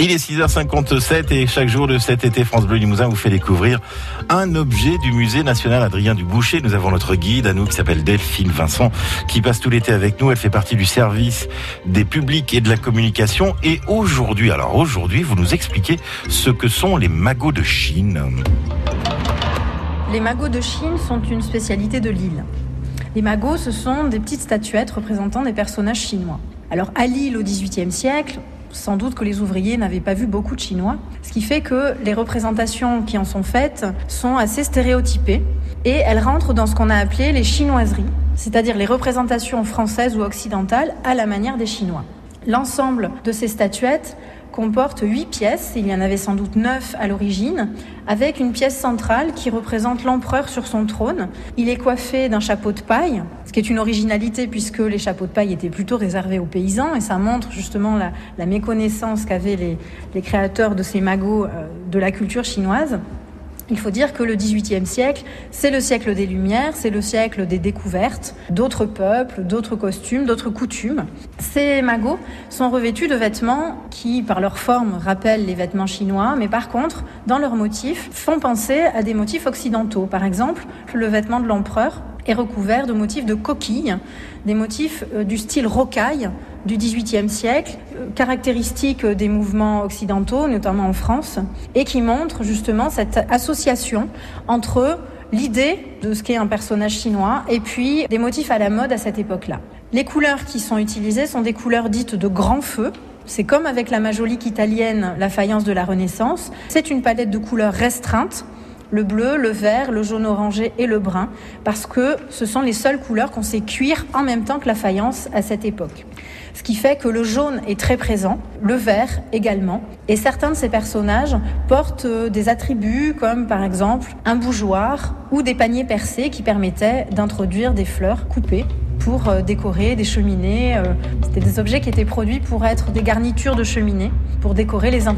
Il est 6h57 et chaque jour de cet été, France Bleu Limousin vous fait découvrir un objet du musée national Adrien Duboucher. Nous avons notre guide à nous qui s'appelle Delphine Vincent qui passe tout l'été avec nous. Elle fait partie du service des publics et de la communication. Et aujourd'hui, alors aujourd'hui, vous nous expliquez ce que sont les magots de Chine. Les magots de Chine sont une spécialité de l'île. Les magots, ce sont des petites statuettes représentant des personnages chinois. Alors à Lille au XVIIIe siècle, sans doute que les ouvriers n'avaient pas vu beaucoup de Chinois, ce qui fait que les représentations qui en sont faites sont assez stéréotypées et elles rentrent dans ce qu'on a appelé les chinoiseries, c'est-à-dire les représentations françaises ou occidentales à la manière des Chinois. L'ensemble de ces statuettes comporte huit pièces, il y en avait sans doute neuf à l'origine, avec une pièce centrale qui représente l'empereur sur son trône. Il est coiffé d'un chapeau de paille, ce qui est une originalité puisque les chapeaux de paille étaient plutôt réservés aux paysans et ça montre justement la, méconnaissance qu'avaient les, les, créateurs de ces magots euh, de la culture chinoise. Il faut dire que le XVIIIe siècle, c'est le siècle des Lumières, c'est le siècle des découvertes, d'autres peuples, d'autres costumes, d'autres coutumes. Ces magots sont revêtus de vêtements qui, par leur forme, rappellent les vêtements chinois, mais par contre, dans leurs motifs, font penser à des motifs occidentaux. Par exemple, le vêtement de l'empereur est recouvert de motifs de coquilles, des motifs euh, du style rocaille du XVIIIe siècle, euh, caractéristiques des mouvements occidentaux, notamment en France, et qui montrent justement cette association entre l'idée de ce qu'est un personnage chinois et puis des motifs à la mode à cette époque-là. Les couleurs qui sont utilisées sont des couleurs dites de grand feu. C'est comme avec la majolique italienne, la faïence de la Renaissance. C'est une palette de couleurs restreinte le bleu, le vert, le jaune orangé et le brun, parce que ce sont les seules couleurs qu'on sait cuire en même temps que la faïence à cette époque. Ce qui fait que le jaune est très présent, le vert également, et certains de ces personnages portent euh, des attributs comme par exemple un bougeoir ou des paniers percés qui permettaient d'introduire des fleurs coupées pour euh, décorer des cheminées. Euh, c'était des objets qui étaient produits pour être des garnitures de cheminées, pour décorer les